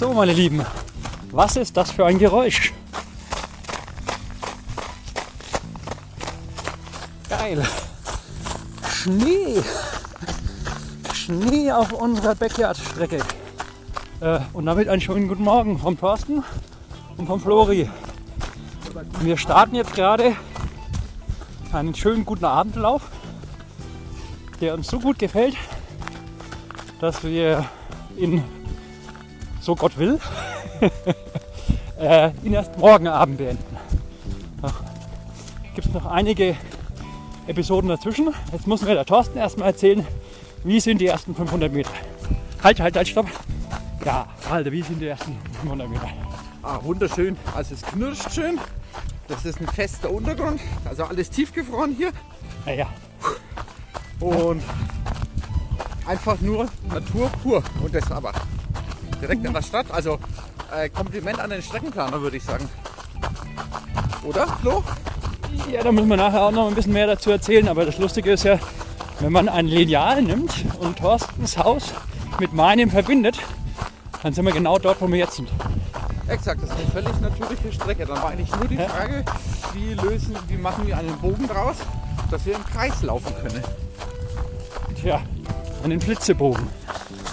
So, meine Lieben, was ist das für ein Geräusch? Geil. Schnee. Schnee auf unserer Backyard-Strecke. Äh, und damit einen schönen guten Morgen vom Thorsten und vom Flori. Wir starten jetzt gerade einen schönen guten Abendlauf, der uns so gut gefällt, dass wir in so Gott will, äh, ihn erst morgen Abend beenden. Gibt es noch einige Episoden dazwischen. Jetzt muss mir der Thorsten erstmal erzählen, wie sind die ersten 500 Meter. Halt, halt, halt, stopp. Ja, Alter, wie sind die ersten 500 Meter? Ah, wunderschön. Also es knirscht schön. Das ist ein fester Untergrund. Also alles tiefgefroren hier. Ja, ja. Und einfach nur Natur pur. Und das aber direkt in der Stadt. Also äh, Kompliment an den Streckenplaner, würde ich sagen. Oder, Flo? Ja, da müssen wir nachher auch noch ein bisschen mehr dazu erzählen. Aber das Lustige ist ja, wenn man ein Lineal nimmt und Thorstens Haus mit meinem verbindet, dann sind wir genau dort, wo wir jetzt sind. Exakt, das ist eine völlig natürliche Strecke. Dann war eigentlich nur die. Frage, wie lösen, wie machen wir einen Bogen draus, dass wir im Kreis laufen können. Tja, einen Flitzebogen.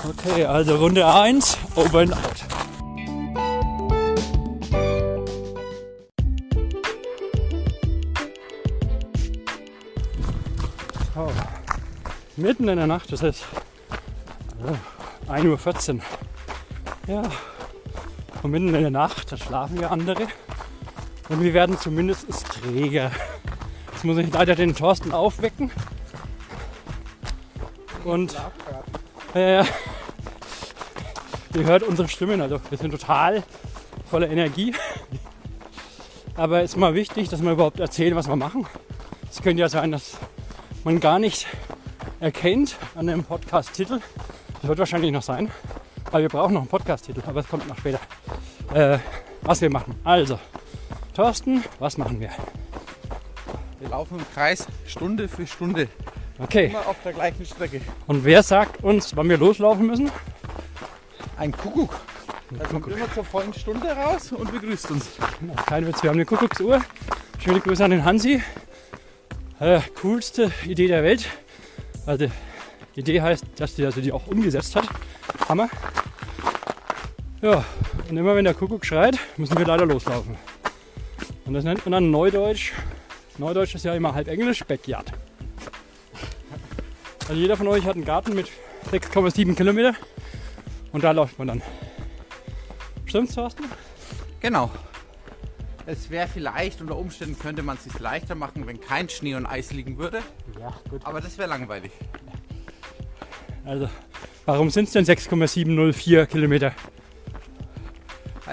Okay, also Runde 1, over and out. So, mitten in der Nacht, das ist äh, 1.14 Uhr. Ja, und mitten in der Nacht, da schlafen wir andere. Und wir werden zumindest träger. Jetzt muss ich leider den Thorsten aufwecken. Und ja, ja. Ihr hört unsere Stimmen, also wir sind total voller Energie. Aber es ist mal wichtig, dass wir überhaupt erzählen, was wir machen. Es könnte ja sein, dass man gar nicht erkennt an dem Podcast-Titel. Das wird wahrscheinlich noch sein, weil wir brauchen noch einen Podcast-Titel, aber es kommt noch später. Äh, was wir machen. Also, Thorsten, was machen wir? Wir laufen im Kreis Stunde für Stunde. Okay, Immer auf der gleichen Strecke. und wer sagt uns, wann wir loslaufen müssen? Ein Kuckuck. Er kommt immer zur vollen Stunde raus und begrüßt uns. Kein Witz, wir haben eine Kuckucksuhr. Schöne Grüße an den Hansi. Äh, coolste Idee der Welt. Also, die Idee heißt, dass die, also die auch umgesetzt hat. Hammer. Ja, und immer wenn der Kuckuck schreit, müssen wir leider loslaufen. Und das nennt man dann Neudeutsch. Neudeutsch ist ja immer halb Englisch, Backyard. Also jeder von euch hat einen Garten mit 6,7 Kilometer und da läuft man dann. Stimmt's, Thorsten? Genau. Es wäre vielleicht, unter Umständen könnte man es sich leichter machen, wenn kein Schnee und Eis liegen würde. Ja, gut. Aber das wäre langweilig. Also, warum sind es denn 6,704 Kilometer?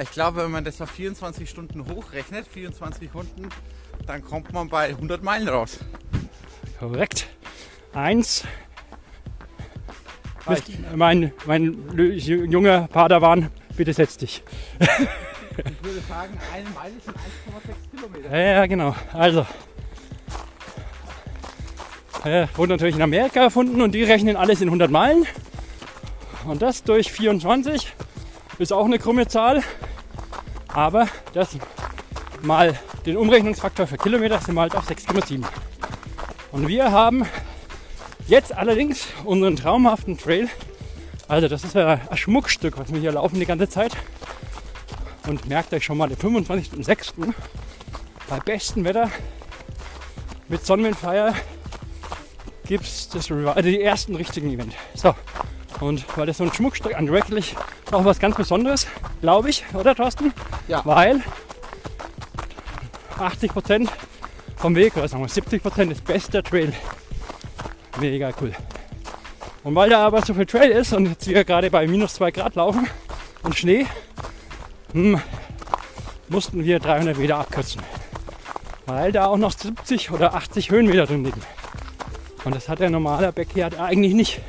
Ich glaube, wenn man das auf 24 Stunden hochrechnet, 24 Runden, dann kommt man bei 100 Meilen raus. Korrekt. Eins. Bist, mein, mein junger Padawan, bitte setz dich. Ich würde sagen, eine Meile sind 1,6 Kilometer. Ja, ja, genau. Also. Äh, wurde natürlich in Amerika erfunden und die rechnen alles in 100 Meilen. Und das durch 24 ist auch eine krumme Zahl. Aber das mal den Umrechnungsfaktor für Kilometer sind wir halt auf 6,7. Und wir haben jetzt allerdings unseren traumhaften Trail. Also das ist ja ein Schmuckstück, was wir hier laufen die ganze Zeit. Und merkt euch schon mal, den 25.06. bei bestem Wetter mit Sonnenwindfeier gibt es das Revi- also die ersten richtigen Event. So. Und weil das so ein Schmuckstück an wirklich auch was ganz Besonderes, glaube ich, oder Thorsten? Ja. Weil 80% vom Weg, oder sagen wir 70% ist bester Trail. Mega cool. Und weil da aber so viel Trail ist und jetzt wir gerade bei minus 2 Grad laufen und Schnee, hm, mussten wir 300 Meter abkürzen. Weil da auch noch 70 oder 80 Höhenmeter drin liegen. Und das hat der normale Backyard eigentlich nicht.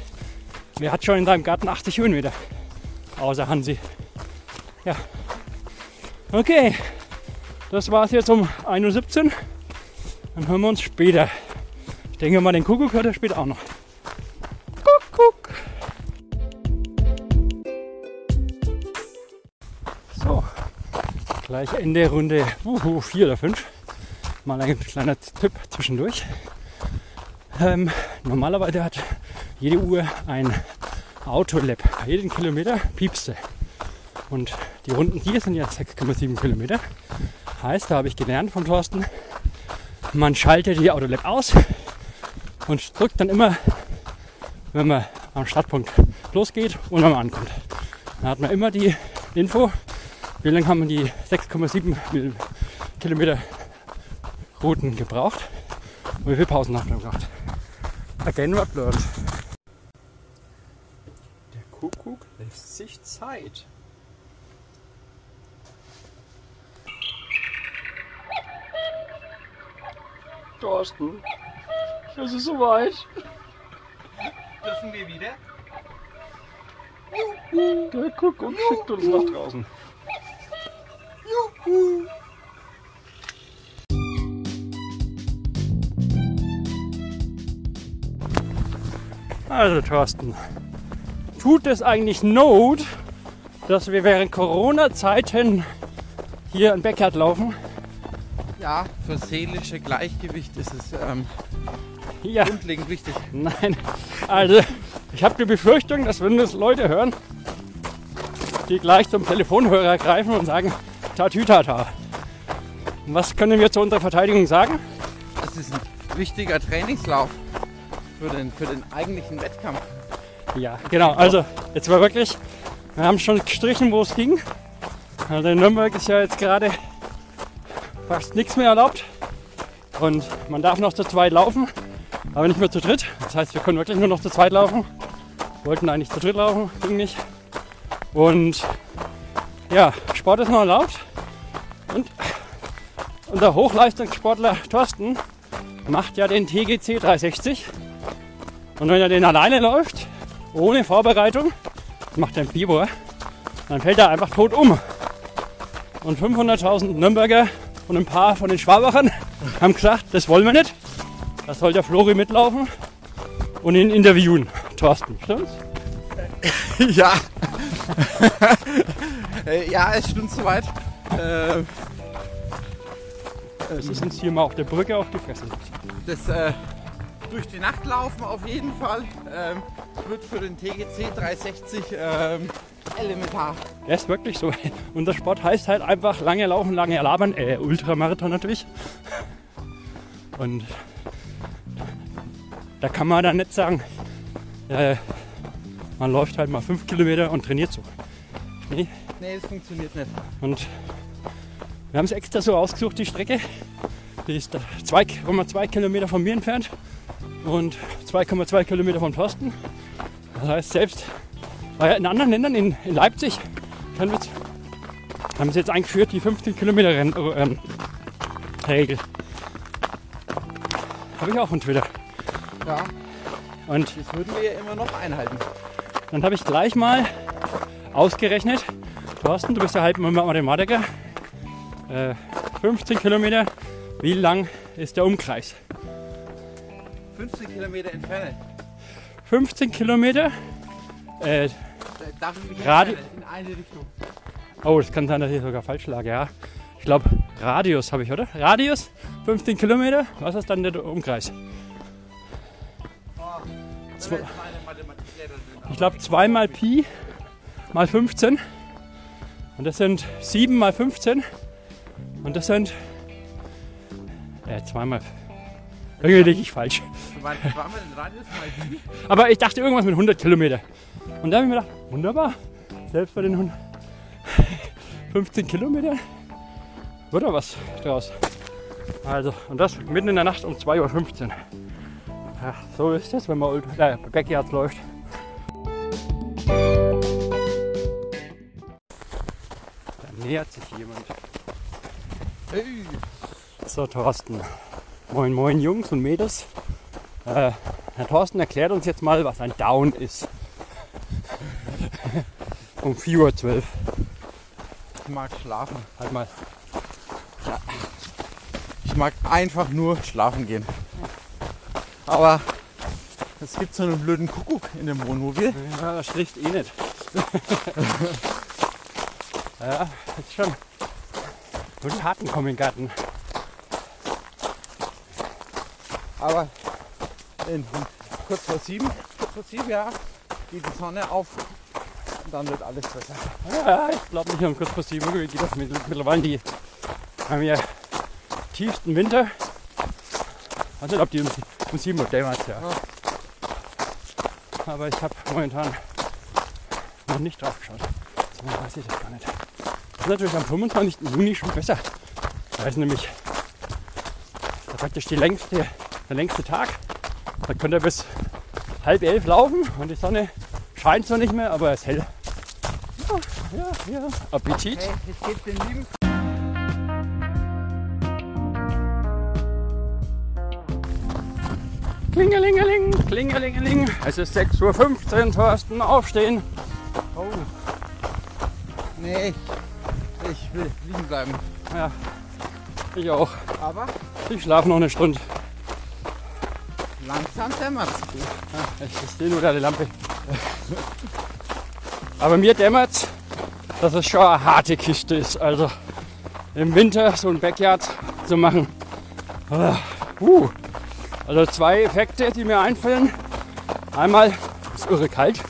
Wer hat schon in seinem Garten 80 Höhenmeter? Außer Hansi. Ja. Okay. Das war's jetzt um 1.17 Uhr. Dann hören wir uns später. Ich denke mal, den Kuckuck hört er später auch noch. Kuckuck. gleich Ende Runde uh, vier oder fünf. Mal ein kleiner Tipp zwischendurch. Ähm, normalerweise hat jede Uhr ein Autolab. Bei jedem Kilometer piepste. Und die Runden hier sind jetzt 6,7 Kilometer. Heißt, da habe ich gelernt von Thorsten, man schaltet die Autolab aus und drückt dann immer, wenn man am Startpunkt losgeht und wenn man ankommt. Dann hat man immer die Info, wie lange haben wir die 6,7 Kilometer Routen gebraucht und wie viele Pausen haben wir gemacht. Again what learned. Der Kuckuck lässt sich Zeit. Thorsten, es ist soweit. Dürfen wir wieder? Der Kuckuck schickt uns nach draußen. Also Thorsten, tut es eigentlich Not, dass wir während Corona-Zeiten hier in Backyard laufen? Ja, für seelische Gleichgewicht ist es ähm, Ja, grundlegend wichtig. nein. Also, ich habe die Befürchtung, dass wenn das Leute hören, die gleich zum Telefonhörer greifen und sagen, tatütata. Was können wir zu unserer Verteidigung sagen? Das ist ein wichtiger Trainingslauf für den, für den eigentlichen Wettkampf. Ja, genau. Also, jetzt war wirklich, wir haben schon gestrichen, wo es ging. Also in Nürnberg ist ja jetzt gerade fast nichts mehr erlaubt. Und man darf noch zu zweit laufen, aber nicht mehr zu dritt. Das heißt, wir können wirklich nur noch zu zweit laufen. Wollten eigentlich zu dritt laufen, ging nicht. Und ja, Sport ist noch erlaubt. Und unser Hochleistungssportler Thorsten macht ja den TGC 360. Und wenn er den alleine läuft, ohne Vorbereitung, macht er im Februar, dann fällt er einfach tot um. Und 500.000 Nürnberger und ein paar von den Schwabachern haben gesagt, das wollen wir nicht. Da soll der Flori mitlaufen und ihn interviewen. Thorsten, stimmt's? Ja. Äh, ja, es stimmt soweit. Äh, ist uns hier mal auf der Brücke auf die Fresse. das äh, durch die Nacht laufen auf jeden Fall ähm, wird für den TGC 360 ähm, elementar. Er ist wirklich so. Unser Sport heißt halt einfach lange laufen, lange labern. Äh, Ultramarathon natürlich. Und da kann man dann nicht sagen, äh, man läuft halt mal fünf Kilometer und trainiert so. Nee. Nee, das funktioniert nicht. Und wir haben es extra so ausgesucht, die Strecke. Die ist 2,2 Kilometer von mir entfernt und 2,2 Kilometer von Thorsten. Das heißt, selbst in anderen Ländern, in, in Leipzig, haben sie jetzt eingeführt, die 15 Kilometer Renn, ähm, Regel. Habe ich auch von Twitter. Ja, Und das würden wir ja immer noch einhalten. dann habe ich gleich mal ausgerechnet, Thorsten, du bist ja halb Mathematiker, äh, 15 Kilometer, wie lang ist der Umkreis? 15 Kilometer entfernt. 15 Kilometer, äh, Da darf ich mich Radi- in eine Richtung. oh, das kann sein, dass ich sogar falsch lag, ja. Ich glaube, Radius habe ich, oder? Radius, 15 Kilometer, was ist dann der Umkreis? Ich glaube, 2 mal Pi mal 15. Und das sind 7 mal 15. Und das sind. Äh, 2 mal. Irgendwie liege ich falsch. Aber ich dachte irgendwas mit 100 Kilometer. Und da habe ich mir gedacht, wunderbar. Selbst bei den 100 15 Kilometern wird da was draus. Also, und das mitten in der Nacht um 2.15 Uhr. Ja, so ist es, wenn man äh, Backyards läuft. Da nähert sich jemand. Hey. So, Thorsten. Moin, moin, Jungs und Mädels. Äh, Herr Thorsten erklärt uns jetzt mal, was ein Down ist. um 4.12 Uhr. Ich mag schlafen. Halt mal. Ich mag einfach nur schlafen gehen. Aber es gibt so einen blöden Kuckuck in dem Wohnmobil. Ja, das schläft eh nicht. ja, ist schon. Wo die Harten kommen in den Garten. Aber in, kurz vor sieben, kurz vor sieben, ja, geht die Sonne auf und dann wird alles besser. Ja, ich glaube nicht um kurz vor sieben. Irgendwie geht das mit- mittlerweile. Die haben ja tiefsten Winter. Nicht, ob die um, um sieben Uhr dämmert, ja. Aber ich habe momentan noch nicht drauf geschaut. Deswegen weiß ich das gar nicht. Das ist natürlich am 25. Juni schon besser. Da ist nämlich da praktisch die längste, der längste Tag. Da könnt ihr bis halb elf laufen und die Sonne scheint zwar nicht mehr, aber es ist hell. Ja, ja, ja. Appetit. Hey, Klingelingeling, klingelingeling. Es ist 6.15 Uhr, Thorsten, aufstehen. Oh. Nee, ich, will liegen bleiben. Ja, ich auch. Aber Ich schlafe noch eine Stunde. langsam dämmert's. Ja, ich sehe nur da die Lampe. Aber mir dämmert, dass es schon eine harte Kiste ist. Also im Winter so ein Backyard zu machen. Uh. Also zwei Effekte, die mir einfallen. Einmal ist irre kalt.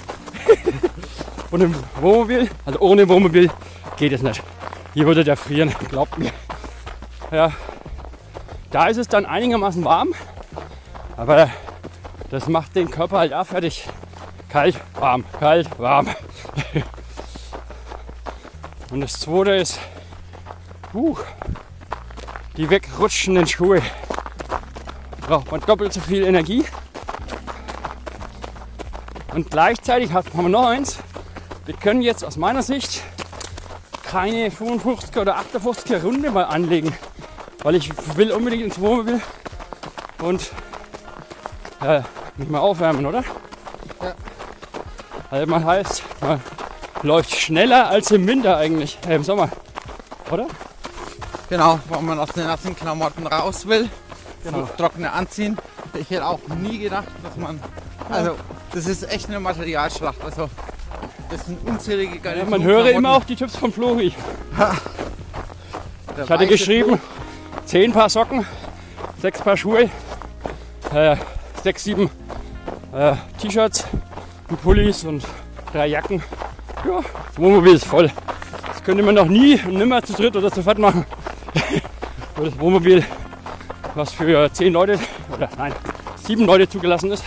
Und im Wohnmobil, also ohne Wohnmobil geht es nicht. Hier würde der frieren, glaubt mir. Ja, da ist es dann einigermaßen warm. Aber das macht den Körper halt auch fertig. Kalt, warm, kalt, warm. Und das zweite ist, uh, die wegrutschenden Schuhe. Braucht man doppelt so viel Energie. Und gleichzeitig hat- haben wir noch eins. Wir können jetzt aus meiner Sicht keine 55er oder 58er Runde mal anlegen. Weil ich will unbedingt ins Wohnmobil und ja, nicht mal aufwärmen, oder? Ja. Also man heißt, man läuft schneller als im Winter eigentlich, äh, im Sommer, oder? Genau, weil man aus den nassen Klamotten raus will. Genau. Trockene anziehen. Ich hätte auch nie gedacht, dass man. Also, das ist echt eine Materialschlacht. Also, das sind unzählige geile Ja, man höre immer auch die Tipps von Flori. Ich hatte geschrieben, 10 Paar Socken, 6 Paar Schuhe, äh, 6, 7 äh, T-Shirts, und Pullis und drei Jacken. Ja, das Wohnmobil ist voll. Das könnte man noch nie und nimmer zu dritt oder zu viert machen. Das Wohnmobil, was für 10 Leute, oder nein, 7 Leute zugelassen ist.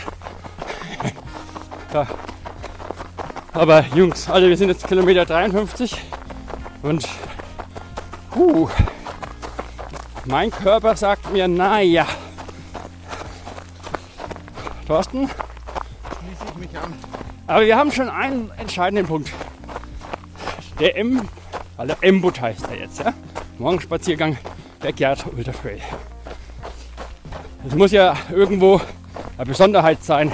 Ja. Aber Jungs, alle, wir sind jetzt Kilometer 53 und puh, mein Körper sagt mir, naja. Thorsten, Schließe ich mich an. aber wir haben schon einen entscheidenden Punkt. Der M, also M-Boot heißt er jetzt, ja? Morgenspaziergang Backyard Ultra Trail. Es muss ja irgendwo eine Besonderheit sein,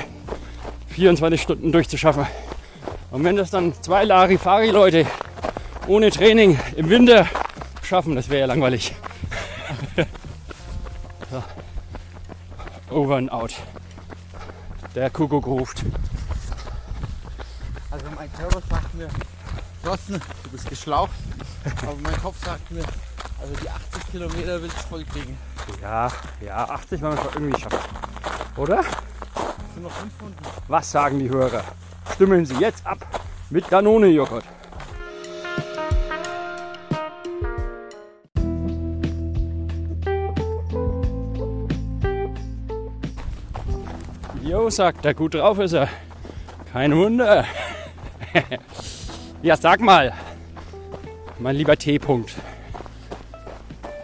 24 Stunden durchzuschaffen. Und wenn das dann zwei Larifari-Leute ohne Training im Winter schaffen, das wäre ja langweilig. so. Over and out. Der Kuckuck ruft. Also, mein Körper sagt mir, Thorsten, du bist geschlaucht. Aber mein Kopf sagt mir, also die 80 Kilometer willst du voll kriegen. Ja, ja, 80 werden wir schon irgendwie schaffen. Oder? Sind noch 5 Stunden. Was sagen die Hörer? Stimmen Sie jetzt ab mit Danone-Joghurt. Jo, sagt er, gut drauf ist er. Kein Wunder. ja, sag mal, mein lieber T-Punkt.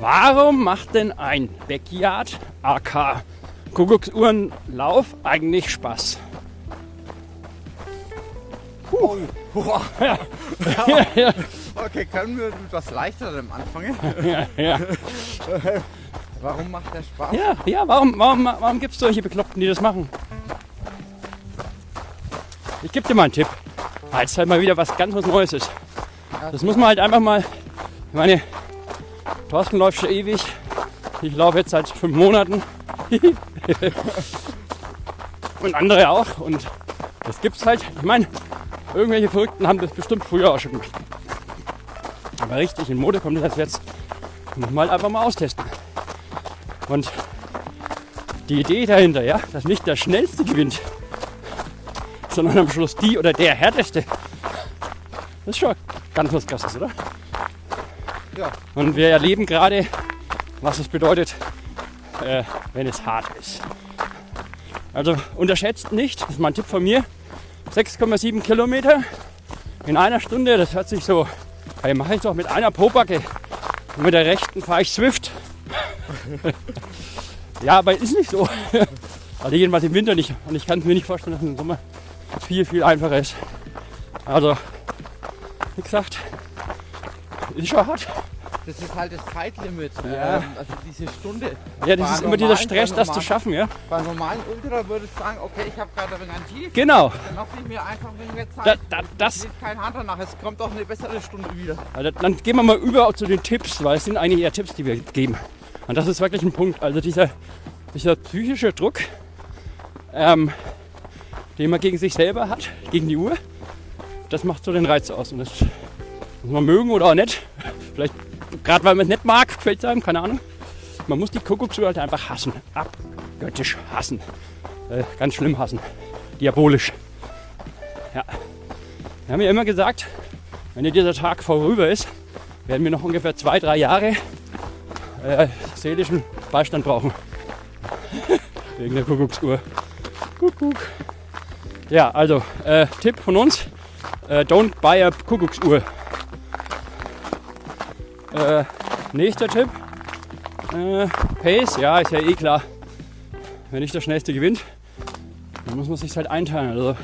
Warum macht denn ein Backyard AK Kuckucksuhrenlauf eigentlich Spaß? Oh, wow. Ja, ja, Okay, können wir mit was leichterem anfangen? ja, ja. Warum macht der Spaß? ja, ja warum, warum, warum gibt es solche Bekloppten, die das machen? Ich gebe dir mal einen Tipp, weil es halt mal wieder was ganz was Neues ist. Das muss man halt einfach mal, ich meine, Thorsten läuft schon ewig, ich laufe jetzt seit fünf Monaten und andere auch und das gibt's halt, ich meine, irgendwelche Verrückten haben das bestimmt früher auch schon gemacht. Aber richtig in Mode kommt das jetzt Muss man halt einfach mal austesten. Und die Idee dahinter, ja, dass nicht der Schnellste gewinnt, sondern am Schluss die oder der Härteste. Das ist schon ganz was Krasses, oder? Und wir erleben gerade, was es bedeutet, äh, wenn es hart ist. Also unterschätzt nicht, das ist mein Tipp von mir, 6,7 Kilometer in einer Stunde, das hört sich so, hey, mache ich doch mit einer Pobacke. Und mit der rechten fahre ich Swift. ja, aber ist nicht so. Also jedenfalls im Winter nicht. Und ich kann es mir nicht vorstellen, dass es im Sommer viel, viel einfacher ist. Also, wie gesagt, ist schon hart. Das ist halt das Zeitlimit. Ja. Ähm, also diese Stunde. Ja, das Bei ist immer dieser Stress, das zu schaffen, ja. Bei normalen Ultra würde ich sagen, okay, ich habe gerade ein wenig ein Tief. Genau. Dann lasse ich mir einfach weniger Da, Zeit. da, das, Es geht kein Hand danach. Es kommt auch eine bessere Stunde wieder. Also dann gehen wir mal über zu den Tipps, weil es sind eigentlich eher Tipps, die wir geben. Und das ist wirklich ein Punkt. Also dieser, dieser psychische Druck, ähm, den man gegen sich selber hat, gegen die Uhr, das macht so den Reiz aus. Und das muss man mögen oder auch nicht. Vielleicht gerade weil man es nicht mag, gefällt es einem, keine Ahnung. Man muss die Kuckucksuhr halt einfach hassen. Abgöttisch hassen. Äh, ganz schlimm hassen. Diabolisch. Ja. Wir haben ja immer gesagt, wenn dir dieser Tag vorüber ist, werden wir noch ungefähr zwei, drei Jahre äh, seelischen Beistand brauchen. Wegen der Kuckucksuhr. Kuckuck. Ja, also äh, Tipp von uns: äh, Don't buy a Kuckucksuhr. Äh, nächster Tipp: äh, Pace. Ja, ist ja eh klar. Wenn nicht der Schnellste gewinnt, dann muss man sich halt einteilen. Also,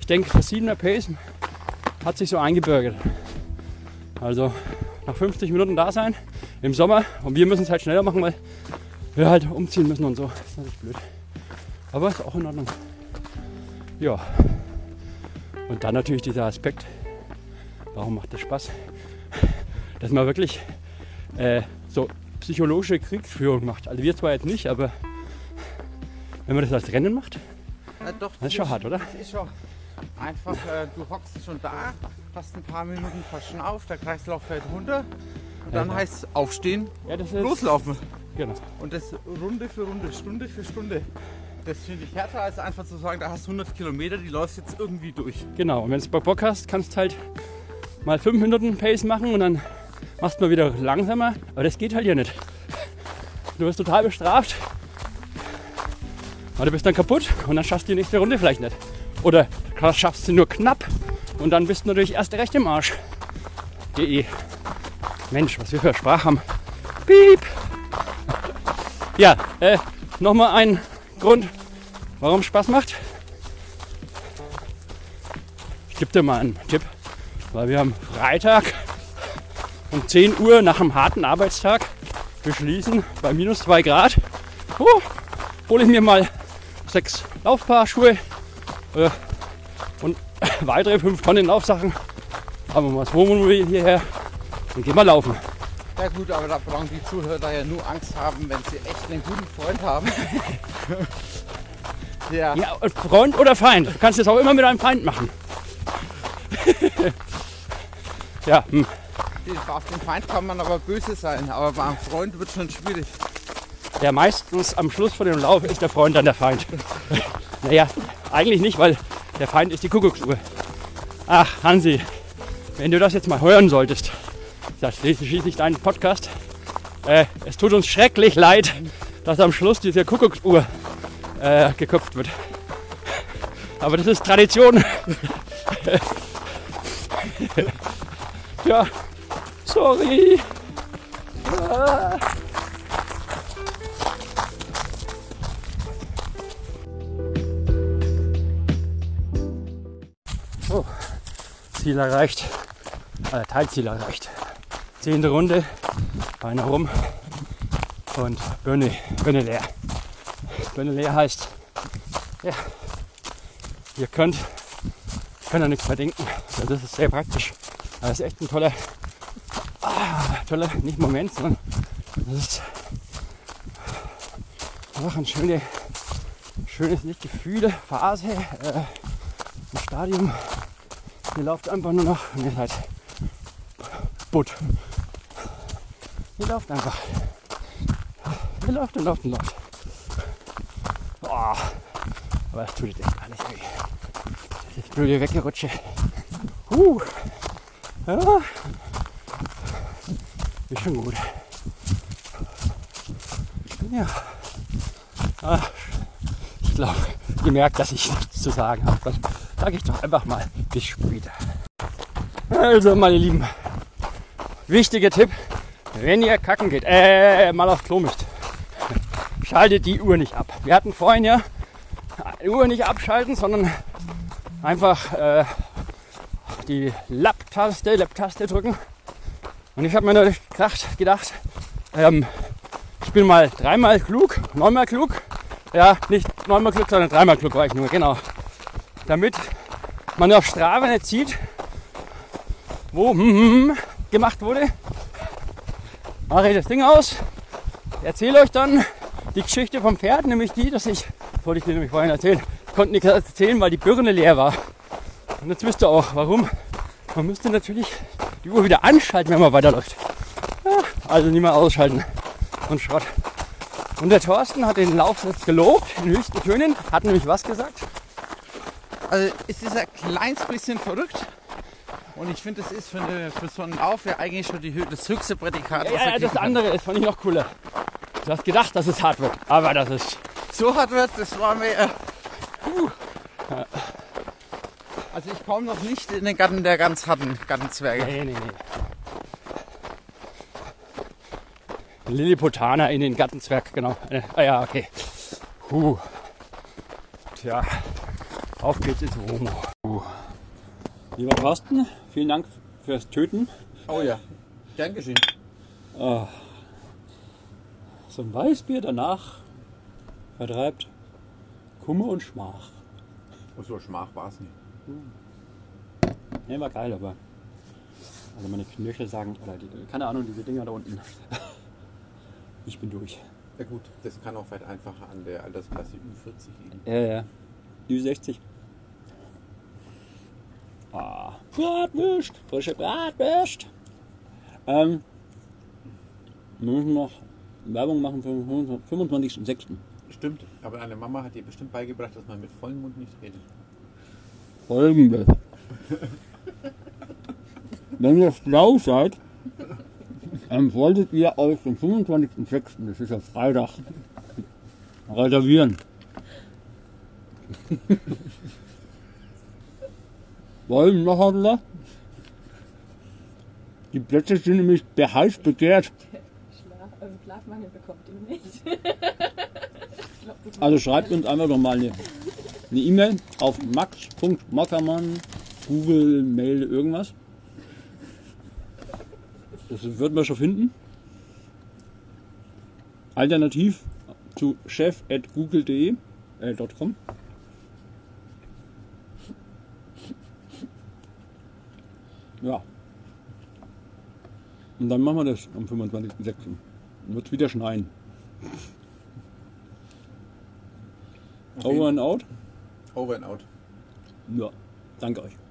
ich denke, das 7er Pace hat sich so eingebürgert. Also nach 50 Minuten da sein im Sommer und wir müssen es halt schneller machen, weil wir halt umziehen müssen und so. Das ist natürlich blöd. Aber ist auch in Ordnung. Ja. Und dann natürlich dieser Aspekt, warum macht das Spaß? Dass man wirklich äh, so psychologische Kriegsführung macht. Also wir zwar jetzt nicht, aber wenn man das als Rennen macht, Ja, doch, das ist schon hart, oder? Das ist schon einfach, äh, du hockst schon da, hast ein paar Minuten verschnauft, der Kreislauf fällt runter und dann Ja. heißt es aufstehen, Ja, loslaufen. Genau. Und das Runde für Runde, Stunde für Stunde. Das finde ich härter als einfach zu sagen, da hast du 100 Kilometer, die läufst jetzt irgendwie durch. Genau, und wenn du Bock hast, kannst du halt mal 5 Minuten Pace machen und dann machst du mal wieder langsamer. Aber das geht halt hier nicht. Du wirst total bestraft. Aber du bist dann kaputt und dann schaffst du die nächste Runde vielleicht nicht. Oder schaffst sie nur knapp und dann bist du natürlich erst recht im Arsch. De. Mensch, was wir für Sprache haben. Piep. Ja, äh, nochmal ein Grund, warum es Spaß macht. Ich gebe dir mal einen Tipp, weil wir am Freitag um 10 Uhr nach einem harten Arbeitstag beschließen, bei minus 2 Grad, oh, hole ich mir mal sechs Laufpaarschuhe äh, und weitere 5 Tonnen Laufsachen. Haben wir mal das Wohnmobil hierher und gehen mal laufen. Ja gut, aber da brauchen die Zuhörer ja nur Angst haben, wenn sie echt einen guten Freund haben. ja, Ja, Freund oder Feind. Du kannst es auch immer mit einem Feind machen. ja, hm. Auf den Feind kann man aber böse sein, aber beim Freund wird schon schwierig. Ja, meistens am Schluss von dem Lauf ist der Freund dann der Feind. naja, eigentlich nicht, weil der Feind ist die Kuckucksuhr. Ach, Hansi, wenn du das jetzt mal hören solltest, das ist schließlich dein Podcast. Äh, es tut uns schrecklich leid, dass am Schluss diese Kuckucksuhr äh, geköpft wird. Aber das ist Tradition. ja, sorry. Ah. So, Ziel erreicht. Äh, Teilziel erreicht. Zehnte Runde, Beine rum und Birne, Birne leer. Birne leer heißt, ja, ihr könnt, könnt ja nichts mehr denken. Also das ist sehr praktisch. Das ist echt ein toller, toller, nicht Moment, sondern das ist einfach ein schöne, schönes, nicht Gefühle, Phase, äh, ein Stadium. Ihr lauft einfach nur noch und ihr seid Butt. Ihr lauft einfach. Ihr lauft und lauft und lauft. Oh, aber das tut jetzt echt alles weh. Das blöde Weggerutsche. Huh. Ja. Ist schon gut. Ja. Ah, ich glaube, ihr merkt, dass ich nichts zu sagen habe. Dann sage ich doch einfach mal bis später. Also, meine Lieben, wichtiger Tipp, wenn ihr kacken geht, äh, mal aufs Klo müsst, schaltet die Uhr nicht ab. Wir hatten vorhin ja die Uhr nicht abschalten, sondern einfach äh, die Lab-Taste, Lab-Taste drücken. Und ich habe mir natürlich gedacht, gedacht ähm, ich bin mal dreimal klug, neunmal klug. Ja, nicht neunmal klug, sondern dreimal klug war ich nur, genau. Damit man auf Strava nicht sieht, wo hm, hm, hm, gemacht wurde, mache ich das Ding aus, erzähle euch dann die Geschichte vom Pferd, nämlich die, dass ich, wollte ich dir nämlich vorhin erzählen, konnte nicht erzählen, weil die Birne leer war. Und jetzt wisst ihr auch, warum. Man müsste natürlich die Uhr wieder anschalten, wenn man weiterläuft. Ja, also nicht mehr ausschalten und Schrott. Und der Thorsten hat den Lauf jetzt gelobt, in höchsten Tönen, hat nämlich was gesagt? Also es ist ein kleines bisschen verrückt. Und ich finde, das ist für, eine, für so einen Lauf ja eigentlich schon die, das höchste Prädikat. Ja, was ja, das andere ist, fand ich noch cooler. Du hast gedacht, dass es hart wird, aber das ist. So hart wird, das war mir. Puh. Also ich komme noch nicht in den Garten der ganz harten Gartenzwerge. Nee, nee, nee. Lilliputaner in den Gattenzwerg, genau. Äh, ah ja, okay. Puh. Tja, auf geht's ins Romo. Puh. Lieber Thorsten, vielen Dank fürs Töten. Oh ja, geschehen. Ah. So ein Weißbier danach vertreibt Kummer und Schmach. Oh, so schmach war es nicht. Ne, war geil, aber. Also meine Knöchel sagen, oder die, keine Ahnung, diese Dinger da unten. Ich bin durch. Ja gut, das kann auch vielleicht einfacher an der Altersklasse Ü40 liegen. Ja, ja. Ü60. Ah, Bratwurst, frische Bratwurst. Ähm, wir müssen noch Werbung machen für den 25.06. Stimmt, aber deine Mama hat dir bestimmt beigebracht, dass man mit vollem Mund nicht redet. Folgendes. Wenn ihr schlau seid, dann solltet ihr auf den 25.06., das ist ja Freitag, reservieren. Wollen noch einmal? Die Plätze sind nämlich heiß begehrt. Schlaf, also Schlafmangel bekommt ihr nicht. Glaub, Also schreibt uns einfach doch mal eine eine E-Mail auf max.mockermann, Google, Mail, irgendwas. Das wird man schon finden. Alternativ zu chef.google.de äh, .com. Ja. Und dann machen wir das am 25.06. Dann wird es wieder schneien. Okay. Over and out. Over and out. Ja, danke euch.